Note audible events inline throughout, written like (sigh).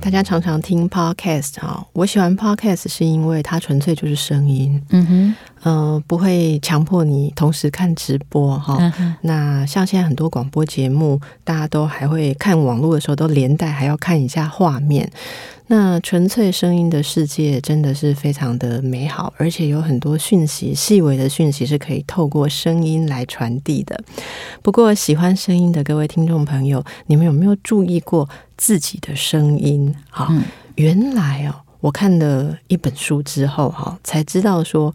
大家常常听 podcast 哈，我喜欢 podcast 是因为它纯粹就是声音，嗯哼，呃，不会强迫你同时看直播哈。嗯。那像现在很多广播节目，大家都还会看网络的时候，都连带还要看一下画面。那纯粹声音的世界真的是非常的美好，而且有很多讯息，细微的讯息是可以透过声音来传递的。不过，喜欢声音的各位听众朋友，你们有没有注意过自己的声音？哈、嗯，原来哦，我看了一本书之后，哈，才知道说。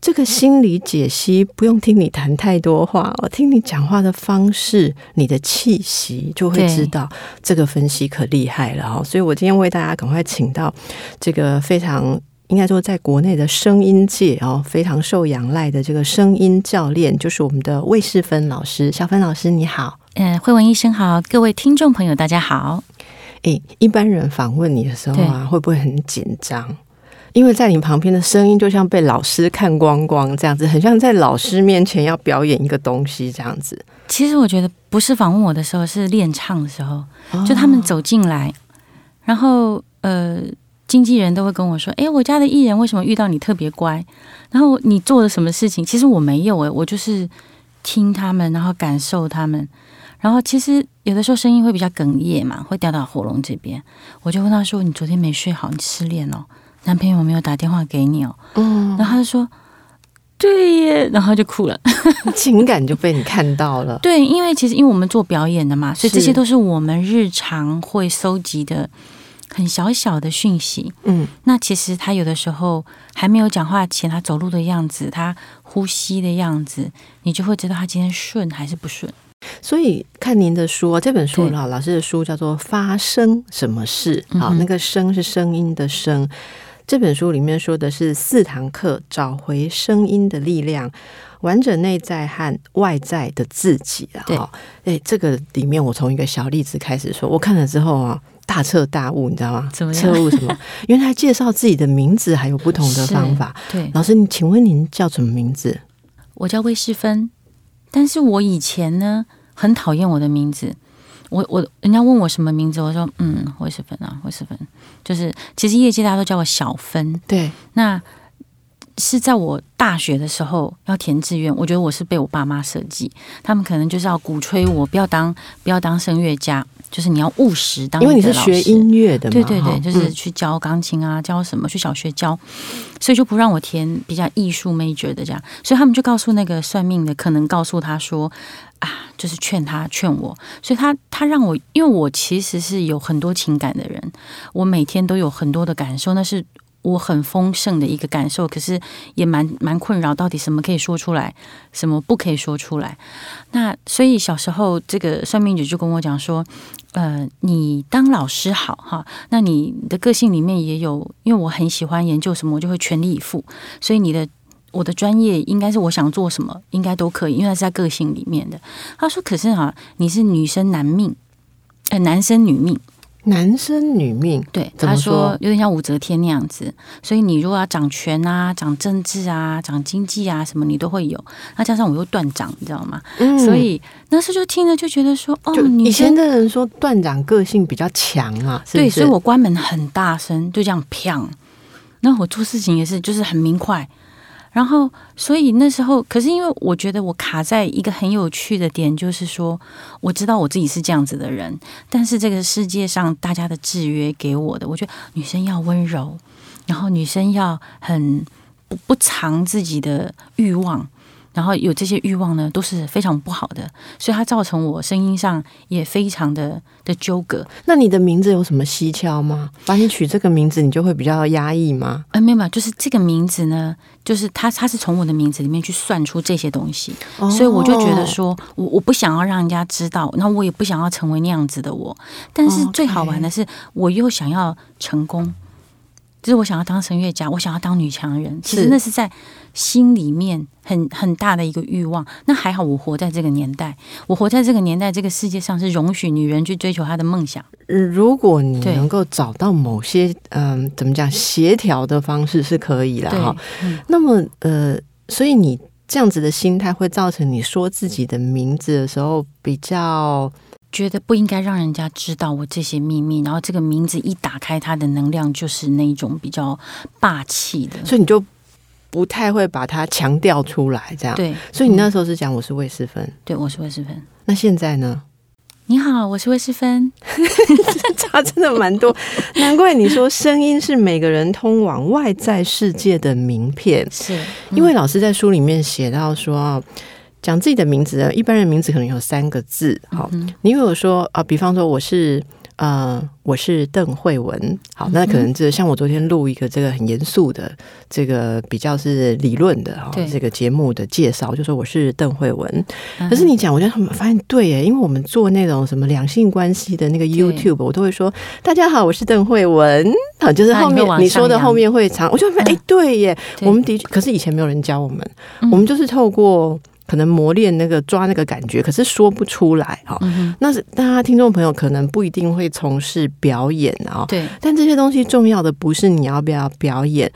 这个心理解析不用听你谈太多话，我听你讲话的方式、你的气息，就会知道这个分析可厉害了哈。所以我今天为大家赶快请到这个非常应该说在国内的声音界哦，非常受仰赖的这个声音教练，就是我们的魏世芬老师。小芬老师你好，嗯，惠文医生好，各位听众朋友大家好。诶，一般人访问你的时候啊，会不会很紧张？因为在你旁边的声音就像被老师看光光这样子，很像在老师面前要表演一个东西这样子。其实我觉得不是访问我的时候，是练唱的时候，就他们走进来，然后呃，经纪人都会跟我说：“哎，我家的艺人为什么遇到你特别乖？然后你做了什么事情？”其实我没有哎，我就是听他们，然后感受他们。然后其实有的时候声音会比较哽咽嘛，会掉到喉咙这边，我就问他说：“你昨天没睡好，你失恋了？”男朋友没有打电话给你哦，嗯，然后他就说，对耶，然后就哭了，(laughs) 情感就被你看到了。(laughs) 对，因为其实因为我们做表演的嘛，所以这些都是我们日常会收集的很小小的讯息。嗯，那其实他有的时候还没有讲话前，他走路的样子，他呼吸的样子，你就会知道他今天顺还是不顺。所以看您的书，这本书老老师的书叫做《发生什么事》，好，那个“声”是声音的“声”。这本书里面说的是四堂课，找回声音的力量，完整内在和外在的自己啊！哈，哎，这个里面我从一个小例子开始说，我看了之后啊，大彻大悟，你知道吗？怎么样？彻悟什么？(laughs) 原来介绍自己的名字还有不同的方法。对，老师，你请问您叫什么名字？我叫魏世芬，但是我以前呢很讨厌我的名字。我我人家问我什么名字，我说嗯，魏世芬啊，魏世芬，就是其实业界大家都叫我小芬。对，那是在我大学的时候要填志愿，我觉得我是被我爸妈设计，他们可能就是要鼓吹我不要当不要当声乐家，就是你要务实当。因为你是学音乐的嘛，对对对，就是去教钢琴啊，教什么去小学教，所以就不让我填比较艺术 major 的这样，所以他们就告诉那个算命的，可能告诉他说。啊，就是劝他劝我，所以他他让我，因为我其实是有很多情感的人，我每天都有很多的感受，那是我很丰盛的一个感受，可是也蛮蛮困扰，到底什么可以说出来，什么不可以说出来。那所以小时候这个算命姐就跟我讲说，呃，你当老师好哈，那你的个性里面也有，因为我很喜欢研究什么，我就会全力以赴，所以你的。我的专业应该是我想做什么，应该都可以，因为它是在个性里面的。他说：“可是啊，你是女生男命，呃，男生女命，男生女命。”对，他说有点像武则天那样子。所以你如果要掌权啊、掌政治啊、掌经济啊什么，你都会有。那加上我又断掌，你知道吗？嗯。所以那时候就听了就觉得说，哦，以前的人说断掌个性比较强啊，是是？对，所以我关门很大声，就这样砰。那我做事情也是，就是很明快。然后，所以那时候，可是因为我觉得我卡在一个很有趣的点，就是说，我知道我自己是这样子的人，但是这个世界上大家的制约给我的，我觉得女生要温柔，然后女生要很不不藏自己的欲望。然后有这些欲望呢，都是非常不好的，所以它造成我声音上也非常的的纠葛。那你的名字有什么蹊跷吗？把你取这个名字，你就会比较压抑吗？呃，没有，没有，就是这个名字呢，就是它，它是从我的名字里面去算出这些东西，哦、所以我就觉得说，我我不想要让人家知道，那我也不想要成为那样子的我。但是最好玩的是，我又想要成功。就是我想要当声乐家，我想要当女强人。其实那是在心里面很很大的一个欲望。那还好，我活在这个年代，我活在这个年代，这个世界上是容许女人去追求她的梦想。如果你能够找到某些嗯、呃，怎么讲协调的方式是可以的哈。那么呃，所以你这样子的心态会造成你说自己的名字的时候比较。觉得不应该让人家知道我这些秘密，然后这个名字一打开，它的能量就是那种比较霸气的，所以你就不太会把它强调出来，这样。对，所以你那时候是讲我是魏斯芬，对，我是魏斯芬。那现在呢？你好，我是魏世芬，(laughs) 差真的蛮多，难怪你说声音是每个人通往外在世界的名片，是因为老师在书里面写到说。讲自己的名字，一般人名字可能有三个字。好，嗯、你如果说啊，比方说我是呃，我是邓慧文。好，那可能这像我昨天录一个这个很严肃的这个比较是理论的哈，这个节目的介绍，就说我是邓慧文。可是你讲，我就发现对耶，因为我们做那种什么两性关系的那个 YouTube，我都会说大家好，我是邓慧文。好，就是后面你说的后面会长，我就发现哎，对耶，我们的确，可是以前没有人教我们，我们就是透过。可能磨练那个抓那个感觉，可是说不出来哈。那是大家听众朋友可能不一定会从事表演啊。对，但这些东西重要的不是你要不要表演。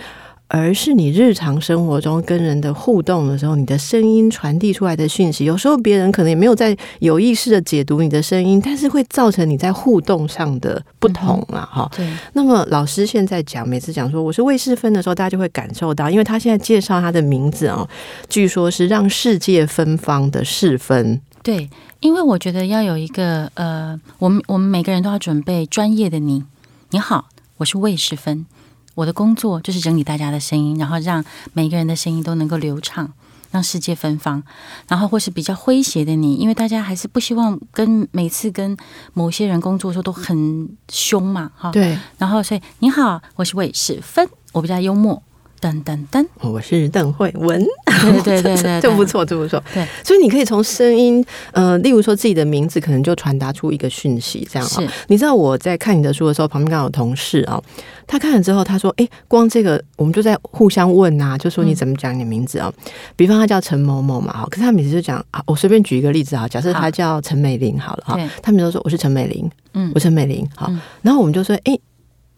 而是你日常生活中跟人的互动的时候，你的声音传递出来的讯息，有时候别人可能也没有在有意识的解读你的声音，但是会造成你在互动上的不同啊！哈、嗯，对。那么老师现在讲，每次讲说我是魏世芬的时候，大家就会感受到，因为他现在介绍他的名字哦，据说是让世界芬芳的世芬。对，因为我觉得要有一个呃，我们我们每个人都要准备专业的你。你好，我是魏世芬。我的工作就是整理大家的声音，然后让每个人的声音都能够流畅，让世界芬芳。然后或是比较诙谐的你，因为大家还是不希望跟每次跟某些人工作的时候都很凶嘛，哈。对。然后所以你好，我是魏世芬，我比较幽默。噔噔噔，我是邓慧文。对对对对，(laughs) 这不错，这不错。对，所以你可以从声音，呃，例如说自己的名字，可能就传达出一个讯息，这样是。你知道我在看你的书的时候，旁边刚好有同事啊，他看了之后，他说：“哎，光这个，我们就在互相问啊，就说你怎么讲你的名字啊？比方他叫陈某某嘛，哈，可是他每次就讲啊，我随便举一个例子啊，假设他叫陈美玲好了哈，他们都说我是陈美玲，嗯，我是陈美玲，好，然后我们就说：哎，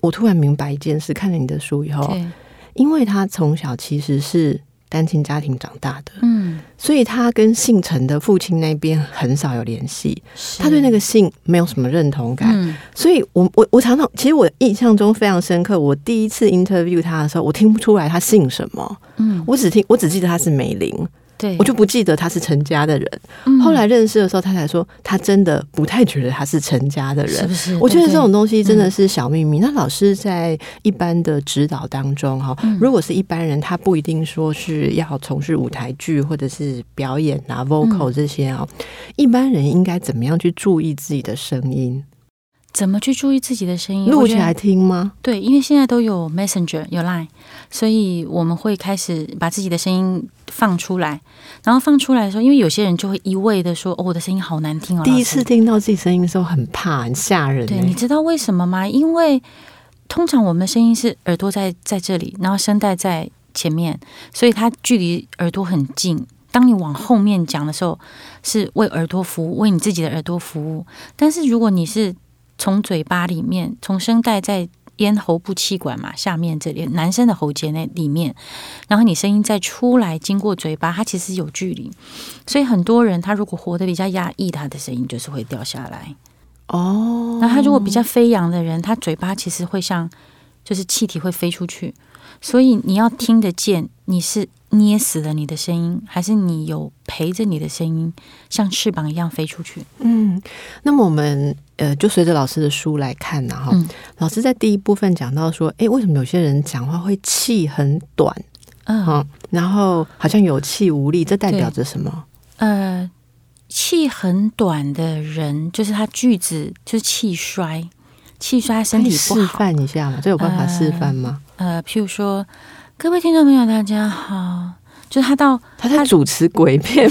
我突然明白一件事，看了你的书以后。”因为他从小其实是单亲家庭长大的，嗯，所以他跟姓陈的父亲那边很少有联系，他对那个姓没有什么认同感，嗯，所以我我我常常其实我印象中非常深刻，我第一次 interview 他的时候，我听不出来他姓什么，嗯，我只听我只记得他是美玲。对，我就不记得他是陈家的人。嗯、后来认识的时候，他才说他真的不太觉得他是陈家的人。是不是？我觉得这种东西真的是小秘密。嗯、那老师在一般的指导当中，哈、嗯，如果是一般人，他不一定说是要从事舞台剧或者是表演啊、vocal 这些啊。嗯、一般人应该怎么样去注意自己的声音？怎么去注意自己的声音？录起来听吗？对，因为现在都有 Messenger 有 Line，所以我们会开始把自己的声音放出来。然后放出来的时候，因为有些人就会一味的说：“哦，我的声音好难听哦。”第一次听到自己声音的时候，很怕，很吓人。对，你知道为什么吗？因为通常我们的声音是耳朵在在这里，然后声带在前面，所以它距离耳朵很近。当你往后面讲的时候，是为耳朵服务，为你自己的耳朵服务。但是如果你是从嘴巴里面，从声带在咽喉部气管嘛，下面这里男生的喉结那里面，然后你声音再出来，经过嘴巴，它其实有距离，所以很多人他如果活得比较压抑，他的声音就是会掉下来。哦，那他如果比较飞扬的人，他嘴巴其实会像，就是气体会飞出去。所以你要听得见，你是捏死了你的声音，还是你有陪着你的声音，像翅膀一样飞出去？嗯，那么我们呃，就随着老师的书来看呢，哈，嗯、老师在第一部分讲到说，哎，为什么有些人讲话会气很短，嗯，然后好像有气无力，这代表着什么？呃，气很短的人，就是他句子就是气衰，气衰身体不好。示范一下嘛，这有办法示范吗？呃呃，譬如说，各位听众朋友，大家好。就是他到他在主持鬼片，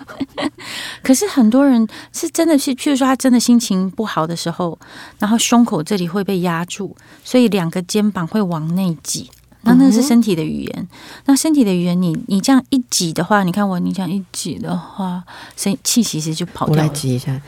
(laughs) 可是很多人是真的是，譬如说他真的心情不好的时候，然后胸口这里会被压住，所以两个肩膀会往内挤。那那个是身体的语言。嗯、那身体的语言你，你你这样一挤的话，你看我，你这样一挤的话，声气其实就跑掉了。我来挤一下，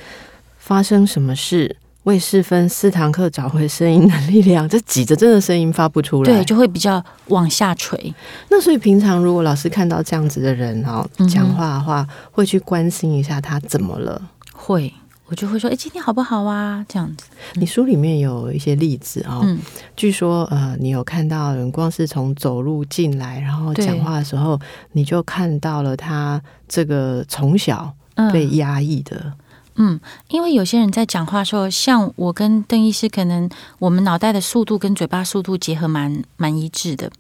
发生什么事？为世芬四堂课找回声音的力量，(laughs) 这挤着真的声音发不出来，对，就会比较往下垂。那所以平常如果老师看到这样子的人哦，讲话的话，会去关心一下他怎么了？会，我就会说，哎，今天好不好啊？这样子。你书里面有一些例子啊、哦，嗯、据说呃，你有看到人光是从走路进来，然后讲话的时候，你就看到了他这个从小被压抑的。嗯嗯，因为有些人在讲话的时候，像我跟邓医师，可能我们脑袋的速度跟嘴巴速度结合蛮蛮一致的。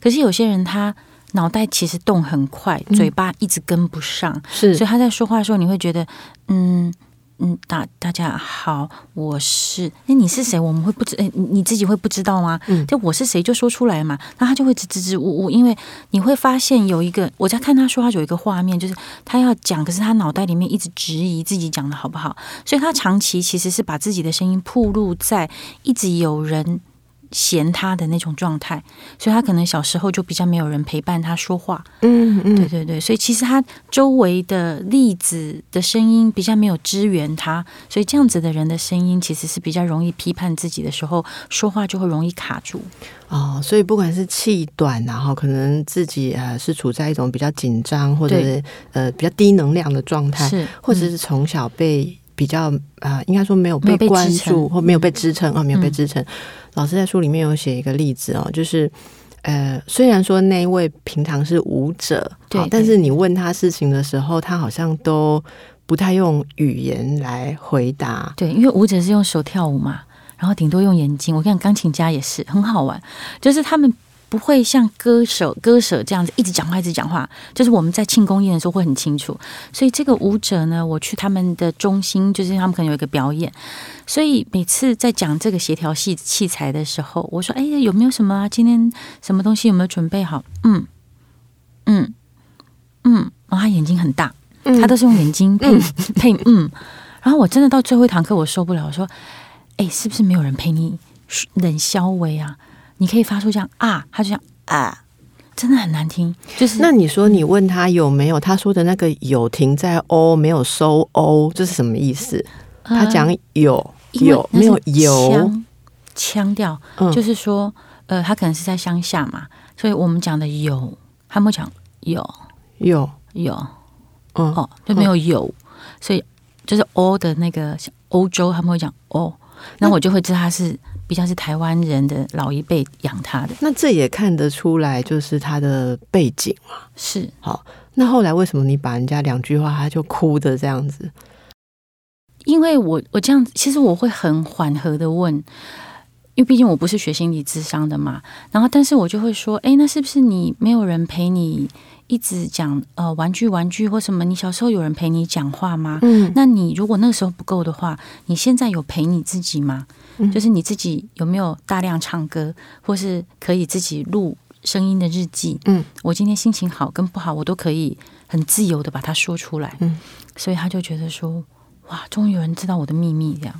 可是有些人他脑袋其实动很快，嘴巴一直跟不上，嗯、是，所以他在说话的时候，你会觉得，嗯。嗯，大大家好，我是哎，你是谁？我们会不知哎，你自己会不知道吗？嗯，就我是谁就说出来嘛，那他就会支支支吾吾，因为你会发现有一个我在看他说话有一个画面，就是他要讲，可是他脑袋里面一直质疑自己讲的好不好，所以他长期其实是把自己的声音暴露在一直有人。嫌他的那种状态，所以他可能小时候就比较没有人陪伴他说话。嗯嗯，对对对，所以其实他周围的例子的声音比较没有支援他，所以这样子的人的声音其实是比较容易批判自己的时候，说话就会容易卡住。哦，所以不管是气短，然后可能自己呃是处在一种比较紧张或者是呃比较低能量的状态，是或者是从小被比较啊、呃，应该说没有被关注或没有被支撑啊，没有被支撑。老师在书里面有写一个例子哦，就是，呃，虽然说那一位平常是舞者，对，对，但是你问他事情的时候，他好像都不太用语言来回答。对，因为舞者是用手跳舞嘛，然后顶多用眼睛。我看钢琴家也是很好玩，就是他们。不会像歌手、歌手这样子一直讲话、一直讲话，就是我们在庆功宴的时候会很清楚。所以这个舞者呢，我去他们的中心，就是他们可能有一个表演，所以每次在讲这个协调器器材的时候，我说：“哎呀，有没有什么啊？今天什么东西有没有准备好？”嗯嗯嗯，然后他眼睛很大，他都是用眼睛配、嗯、配嗯。然后我真的到最后一堂课，我受不了，我说：“哎，是不是没有人陪你冷消微啊？”你可以发出这样啊，他就这样啊，真的很难听。就是那你说你问他有没有，他说的那个有停在 o 没有收 o，这是什么意思？他讲有有没有有。腔调，嗯、就是说呃，他可能是在乡下嘛，所以我们讲的有，他们讲有。有。有，嗯。哦就没有有，嗯、所以就是 o 的那个欧洲他们会讲哦，那我就会知道他是。比较是台湾人的老一辈养他的，那这也看得出来，就是他的背景嘛。是好，那后来为什么你把人家两句话他就哭的这样子？因为我我这样子，其实我会很缓和的问，因为毕竟我不是学心理智商的嘛。然后，但是我就会说，哎，那是不是你没有人陪你？一直讲呃玩具玩具或什么，你小时候有人陪你讲话吗？嗯，那你如果那个时候不够的话，你现在有陪你自己吗？嗯，就是你自己有没有大量唱歌，或是可以自己录声音的日记？嗯，我今天心情好跟不好，我都可以很自由的把它说出来。嗯，所以他就觉得说，哇，终于有人知道我的秘密这样。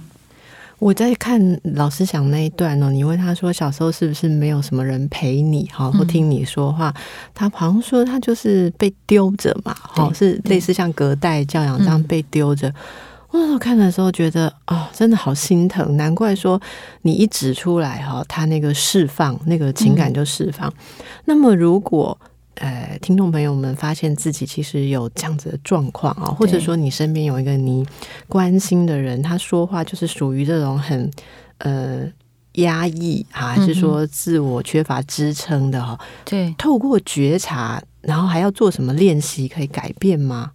我在看老师讲那一段呢，你问他说小时候是不是没有什么人陪你，好或听你说话？嗯、他好像说他就是被丢着嘛，好对是类似像隔代教养这样被丢着。嗯、我那时候看的时候觉得啊、哦，真的好心疼，难怪说你一指出来哈，他那个释放那个情感就释放。嗯、那么如果。呃，听众朋友们，发现自己其实有这样子的状况啊，或者说你身边有一个你关心的人，他说话就是属于这种很呃压抑啊，还是说自我缺乏支撑的哈？对，透过觉察，然后还要做什么练习可以改变吗？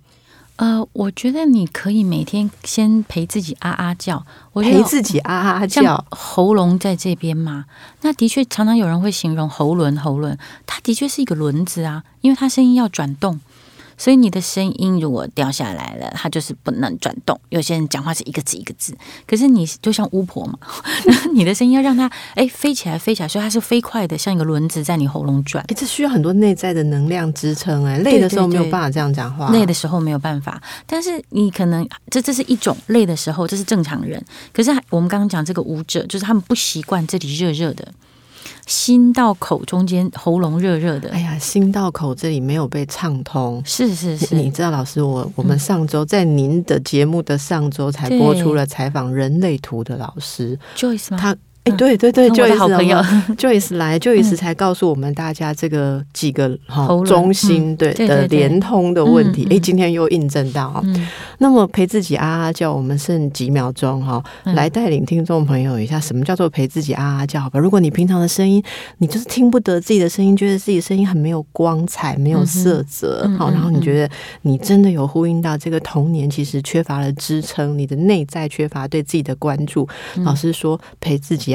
呃，我觉得你可以每天先陪自己啊啊叫，我陪自己啊啊叫，喉咙在这边嘛。那的确常常有人会形容喉轮，喉轮，它的确是一个轮子啊，因为它声音要转动，所以你的声音如果掉下来了，它就是不能转动。有些人讲话是一个字一个字，可是你就像巫婆嘛，(laughs) 你的声音要让它哎飞起来飞起来，所以它是飞快的，像一个轮子在你喉咙转。哎，这需要很多内在的能量支撑哎，累的时候没有办法这样讲话，累的时候没有办法。但是你可能这这是一种累的时候，这是正常人。可是我们刚刚讲这个舞者，就是他们不习惯这里热热的。心到口中间，喉咙热热的。哎呀，心到口这里没有被畅通。是是是，你知道，老师，我我们上周在您的节目的上周才播出了采访人类图的老师 Joyce 吗？他。哎，对对对，就是好朋友 (laughs) Joyce 来，(laughs) Joyce 才告诉我们大家这个几个哈中心对的连通的问题。哎，今天又印证到哈。那么陪自己啊啊叫，我们剩几秒钟哈，来带领听众朋友一下，什么叫做陪自己啊啊叫？好吧，如果你平常的声音，你就是听不得自己的声音，觉得自己的声音很没有光彩，没有色泽，好，然后你觉得你真的有呼应到这个童年，其实缺乏了支撑，你的内在缺乏对自己的关注。老师说陪自己。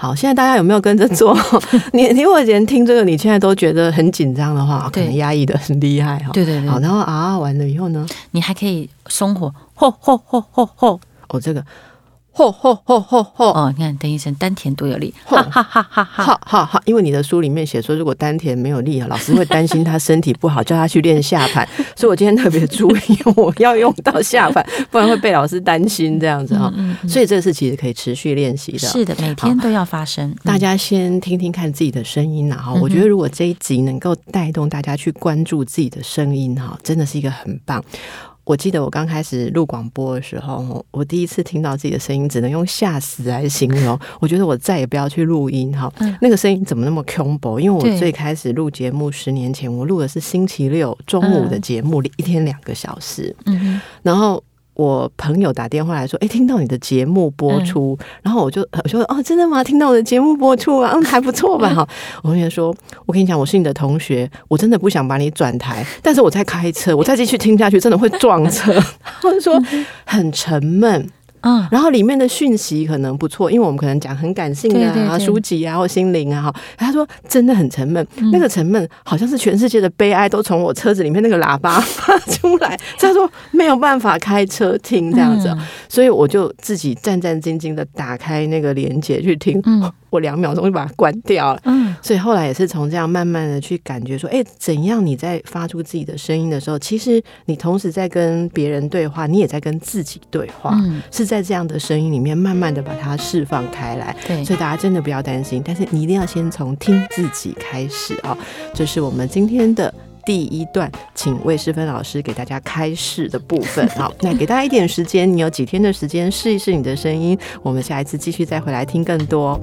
好，现在大家有没有跟着做？(laughs) 你你如果连听这个，你现在都觉得很紧张的话，可能压抑的很厉害哈。对对对。好，然后啊，完了以后呢，你还可以松火，吼吼吼吼吼。哦，这个。吼吼吼吼吼！哦，你看，邓医生丹田多有力，哈哈哈哈哈哈哈！因为你的书里面写说，如果丹田没有力，老师会担心他身体不好，叫他去练下盘。所以我今天特别注意，我要用到下盘，不然会被老师担心这样子哈。所以这是其实可以持续练习的，是的，每天都要发声。大家先听听看自己的声音，然后我觉得如果这一集能够带动大家去关注自己的声音哈，真的是一个很棒。我记得我刚开始录广播的时候，我第一次听到自己的声音，只能用吓死来形容。我觉得我再也不要去录音哈，那个声音怎么那么恐怖？因为我最开始录节目十年前，我录的是星期六中午的节目，一天两个小时，然后。我朋友打电话来说：“哎，听到你的节目播出，嗯、然后我就我说哦，真的吗？听到我的节目播出啊，嗯，还不错吧？哈。我同学说，我跟你讲，我是你的同学，我真的不想把你转台，但是我在开车，我再继续听下去，真的会撞车。(laughs) 他就说很沉闷。”嗯，然后里面的讯息可能不错，因为我们可能讲很感性的啊，对对对书籍啊或心灵啊哈。他说真的很沉闷，嗯、那个沉闷好像是全世界的悲哀都从我车子里面那个喇叭发出来。(laughs) 他说没有办法开车听这样子，嗯、所以我就自己战战兢兢的打开那个连接去听。嗯我两秒钟就把它关掉了，嗯，所以后来也是从这样慢慢的去感觉说，哎，怎样你在发出自己的声音的时候，其实你同时在跟别人对话，你也在跟自己对话，嗯，是在这样的声音里面慢慢的把它释放开来，对，所以大家真的不要担心，但是你一定要先从听自己开始啊，这是我们今天的。第一段，请魏诗芬老师给大家开示的部分。(laughs) 好，那给大家一点时间，你有几天的时间试一试你的声音。我们下一次继续再回来听更多。